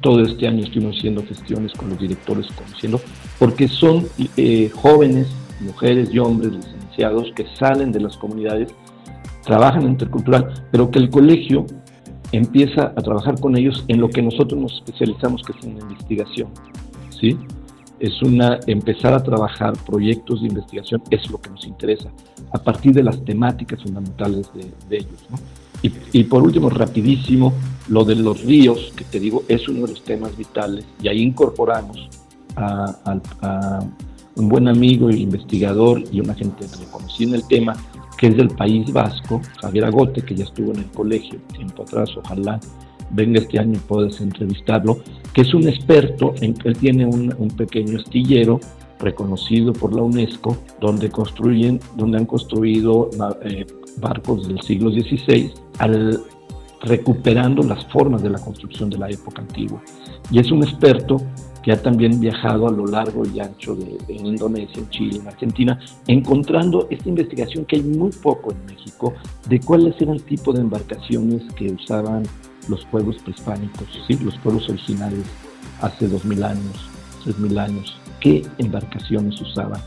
todo este año estuvimos haciendo gestiones con los directores, conociendo, porque son eh, jóvenes, mujeres y hombres licenciados que salen de las comunidades, trabajan intercultural, pero que el colegio empieza a trabajar con ellos en lo que nosotros nos especializamos, que es en investigación. ¿sí? Es una empezar a trabajar proyectos de investigación, es lo que nos interesa, a partir de las temáticas fundamentales de, ellos. Y, por último, rapidísimo, lo de los ríos, que te digo, es uno de los temas vitales, y ahí incorporamos a, un buen amigo e investigador y una gente que conocí en el tema, que es del País Vasco, Javier Agote, que ya estuvo en el colegio tiempo atrás, ojalá venga este año puedes entrevistarlo, que es un experto, en, él tiene un, pequeño astillero reconocido por la UNESCO, donde construyen, donde han construido eh, barcos del siglo XVI, al, recuperando las formas de la construcción de la época antigua. Y es un experto que ha también viajado a lo largo y ancho de, en Indonesia, en Chile, en Argentina, encontrando esta investigación que hay muy poco en México de cuáles eran el tipo de embarcaciones que usaban los pueblos prehispánicos, ¿sí? los pueblos originales hace dos mil años, tres mil años, qué embarcaciones usaban.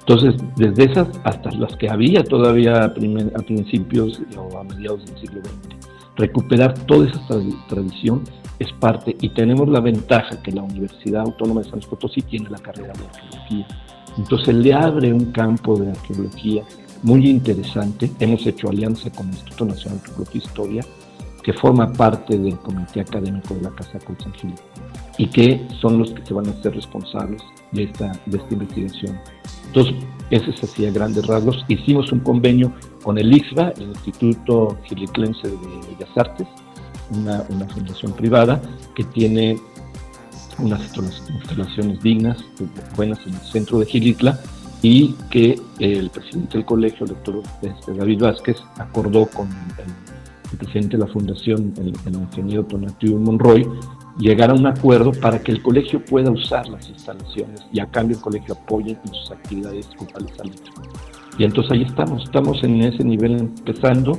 Entonces, desde esas hasta las que había todavía a, principios o a mediados del siglo XX, recuperar toda esa tradición es parte y tenemos la ventaja que la Universidad Autónoma de San Luis Potosí tiene la carrera de arqueología. Entonces le abre un campo de arqueología muy interesante. Hemos hecho alianza con el Instituto Nacional de Antropología e Historia que forma parte del comité académico de la Casa San y que son los que se van a ser responsables de esta, de esta investigación. Entonces, ese es así a grandes rasgos. Hicimos un convenio con el IXBA, el Instituto Giliclense de Bellas Artes, una, una fundación privada que tiene unas instalaciones dignas, buenas en el centro de Gilitla, y que el presidente del colegio, el doctor este, David Vázquez, acordó con el, presidente de la fundación, el, ingeniero Tonatiuh Monroy, llegar a un acuerdo para que el colegio pueda usar las instalaciones y a cambio el colegio apoye en sus actividades culturales Y entonces ahí estamos, estamos en ese nivel empezando,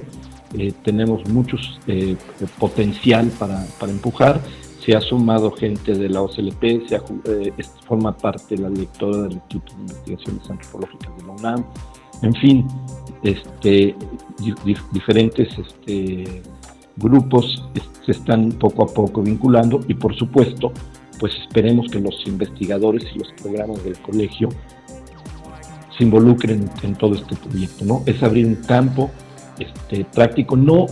eh, tenemos muchos eh, potencial para, para empujar. Se ha sumado gente de la OCLP, se eh, forma parte de la directora del Instituto de Investigaciones Antropológicas de la UNAM, en fin, este, diferentes este, grupos se están poco a poco vinculando y por supuesto, pues esperemos que los investigadores y los programas del colegio se involucren en todo este proyecto, ¿no? Es abrir un campo este, práctico, no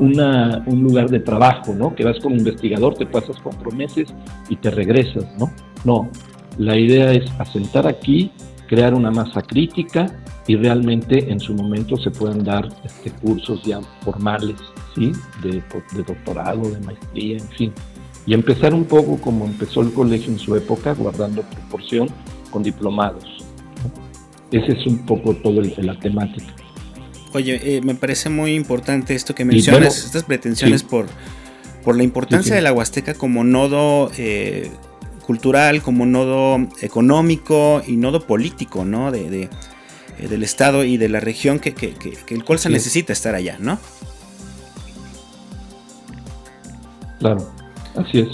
una, un lugar de trabajo, ¿no? Que vas como investigador, te pasas cuatro meses y te regresas, ¿no? No, la idea es asentar aquí, crear una masa crítica y realmente en su momento se puedan dar este, cursos ya formales, ¿sí? De, de doctorado, de maestría, en fin. Y empezar un poco como empezó el colegio en su época, guardando proporción con diplomados. Ese es un poco todo el, la temática. Oye, eh, me parece muy importante esto que mencionas, estas pretensiones por, por la importancia de la Huasteca como nodo eh, cultural, como nodo económico y nodo político, ¿no? De, eh, del Estado y de la región que, que, que, el cual se necesita estar allá, ¿no? Claro, así es,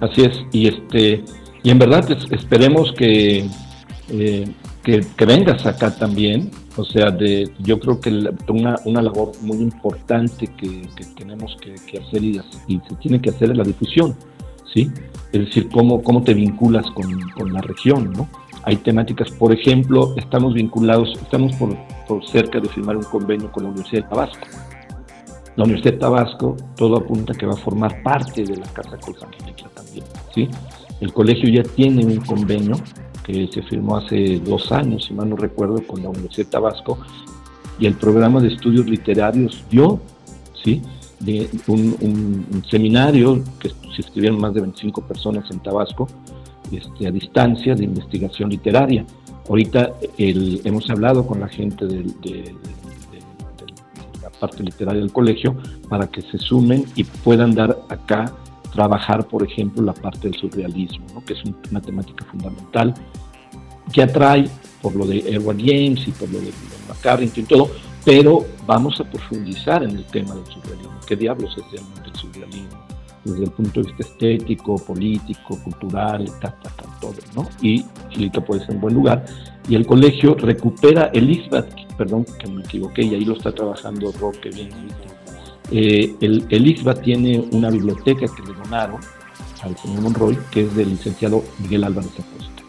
así es. Y este y en verdad esperemos que, que vengas acá también o sea, de, yo creo que una, una labor muy importante que, tenemos que, hacer y, se tiene que hacer es la difusión, ¿sí? Es decir, cómo, cómo te vinculas con, la región, ¿no? Hay temáticas, por ejemplo, estamos vinculados, estamos por, cerca de firmar un convenio con la Universidad de Tabasco. La Universidad de Tabasco, todo apunta que va a formar parte de la Casa Colsangélica también, ¿sí? El colegio ya tiene un convenio que se firmó hace dos años, si mal no recuerdo, con la Universidad de Tabasco, y el programa de estudios literarios dio, ¿sí? Un, seminario que se inscribieron más de 25 personas en Tabasco, este, a distancia de investigación literaria. Ahorita hemos hablado con la gente de, la parte literaria del colegio para que se sumen y puedan dar acá trabajar, por ejemplo, la parte del surrealismo, que es una temática fundamental que atrae por lo de Edward James y por lo de McCarrington y todo, pero vamos a profundizar en el tema del surrealismo. ¿Qué diablos es realmente el surrealismo? Desde el punto de vista estético, político, cultural, ta, ta, todo, ¿no? Y Chilica puede ser un buen lugar. Y el colegio recupera el ISBAT, perdón que me equivoqué, y ahí lo está trabajando Roque bien. Eh, el, el ISBAT tiene una biblioteca que le donaron al señor Monroy, que es del licenciado Miguel Álvarez Acosta.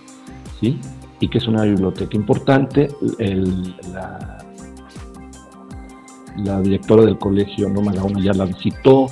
¿sí? y que es una biblioteca importante. la, directora del colegio Noma Gaona ya la visitó,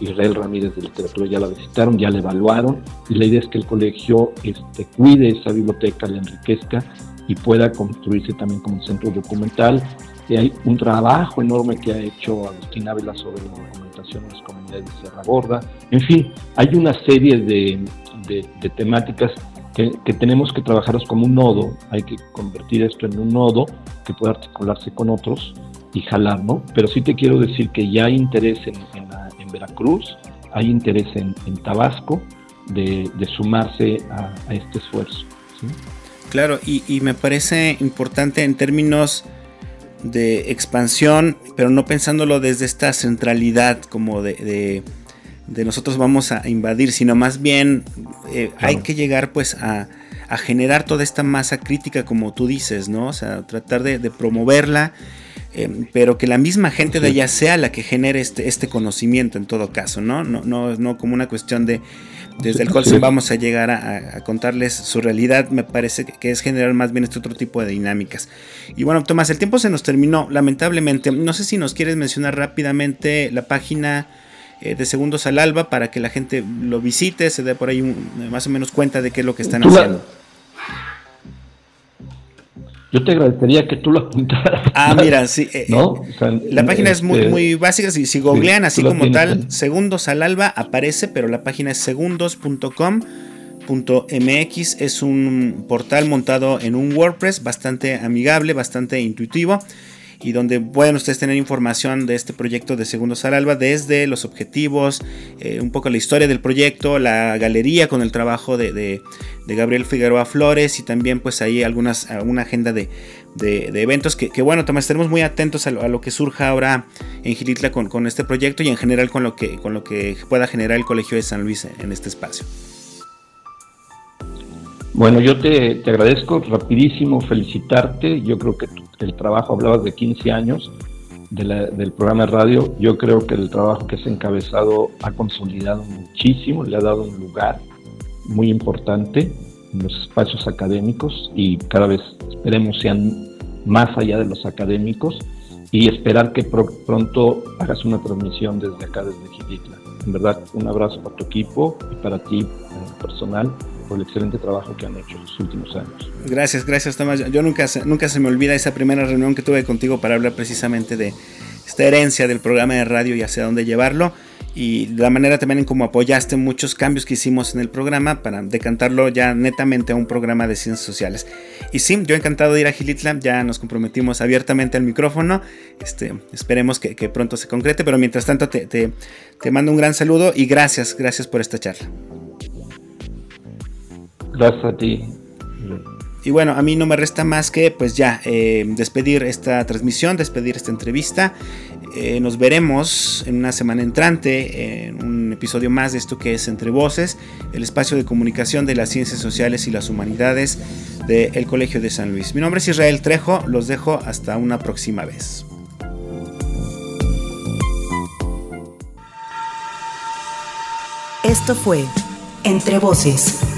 Israel Ramírez de Literatura ya la visitaron, ya la evaluaron, y la idea es que el colegio este, cuide esa biblioteca, la enriquezca y pueda construirse también como un centro documental. Hay un trabajo enorme que ha hecho Agustín Ávila sobre la documentación en las comunidades de Sierra Gorda. En fin, hay una serie de, de, temáticas que, tenemos que trabajarlos como un nodo, hay que convertir esto en un nodo que pueda articularse con otros y jalar, ¿no? Pero sí te quiero decir que ya hay interés en, Veracruz, hay interés en, Tabasco de, sumarse a, este esfuerzo. Claro, y, me parece importante en términos de expansión, pero no pensándolo desde esta centralidad como de de nosotros vamos a invadir, sino más bien eh, hay que llegar pues a, generar toda esta masa crítica como tú dices, ¿no? O sea, tratar de, promoverla, em, pero que la misma gente de allá sea la que genere este, este conocimiento en todo caso, ¿no? No, no, no como una cuestión de desde el cual vamos a llegar a, contarles su realidad, me parece que es generar más bien este otro tipo de dinámicas. Y bueno, Tomás, el tiempo se nos terminó, lamentablemente. No sé si nos quieres mencionar rápidamente la página eh, de segundos al alba para que la gente lo visite, se dé por ahí más o menos cuenta de qué es lo que están haciendo. Yo te agradecería que tú lo apuntaras. Ah, mira, sí. Eh, eh, la página es muy, este, muy básica. Si, si googlean así como tal, Segundos al Alba aparece, pero la página es segundos.com.mx. Es un portal montado en un WordPress bastante amigable, bastante intuitivo y donde pueden ustedes tener información de este proyecto de Segundos al Alba, desde los objetivos, eh, un poco la historia del proyecto, la galería con el trabajo de, Gabriel Figueroa Flores y también pues ahí algunas, una agenda de, eventos que, bueno, también estaremos muy atentos a lo, que surja ahora en Gilitla con, este proyecto y en general con lo, que, con lo que pueda generar el Colegio de San Luis en este espacio. Bueno, yo te, agradezco rapidísimo, felicitarte. Yo creo que el trabajo, hablabas de 15 años del programa de radio, yo creo que el trabajo que has encabezado ha consolidado muchísimo, le ha dado un lugar muy importante en los espacios académicos y cada vez esperemos sean más allá de los académicos y esperar que pronto hagas una transmisión desde acá, desde Gilitla. En verdad, un abrazo para tu equipo y para ti personal por el excelente trabajo que han hecho en los últimos años. Gracias, gracias Tomás. Yo nunca, nunca se me olvida esa primera reunión que tuve contigo para hablar precisamente de esta herencia del programa de radio y hacia dónde llevarlo y la manera también en cómo apoyaste muchos cambios que hicimos en el programa para decantarlo ya netamente a un programa de ciencias sociales. Y sí, yo encantado de ir a Gilitla, ya nos comprometimos abiertamente al micrófono, este, esperemos que, pronto se concrete, pero mientras tanto te, te mando un gran saludo y gracias, gracias por esta charla. Gracias a ti. Y bueno, a mí no me resta más que pues ya eh, despedir esta transmisión, despedir esta entrevista. Eh, nos veremos en una semana entrante en un episodio más de esto que es Entre Voces, el espacio de comunicación de las ciencias sociales y las humanidades del Colegio de San Luis. Mi nombre es Israel Trejo, los dejo hasta una próxima vez. Esto fue Entre Voces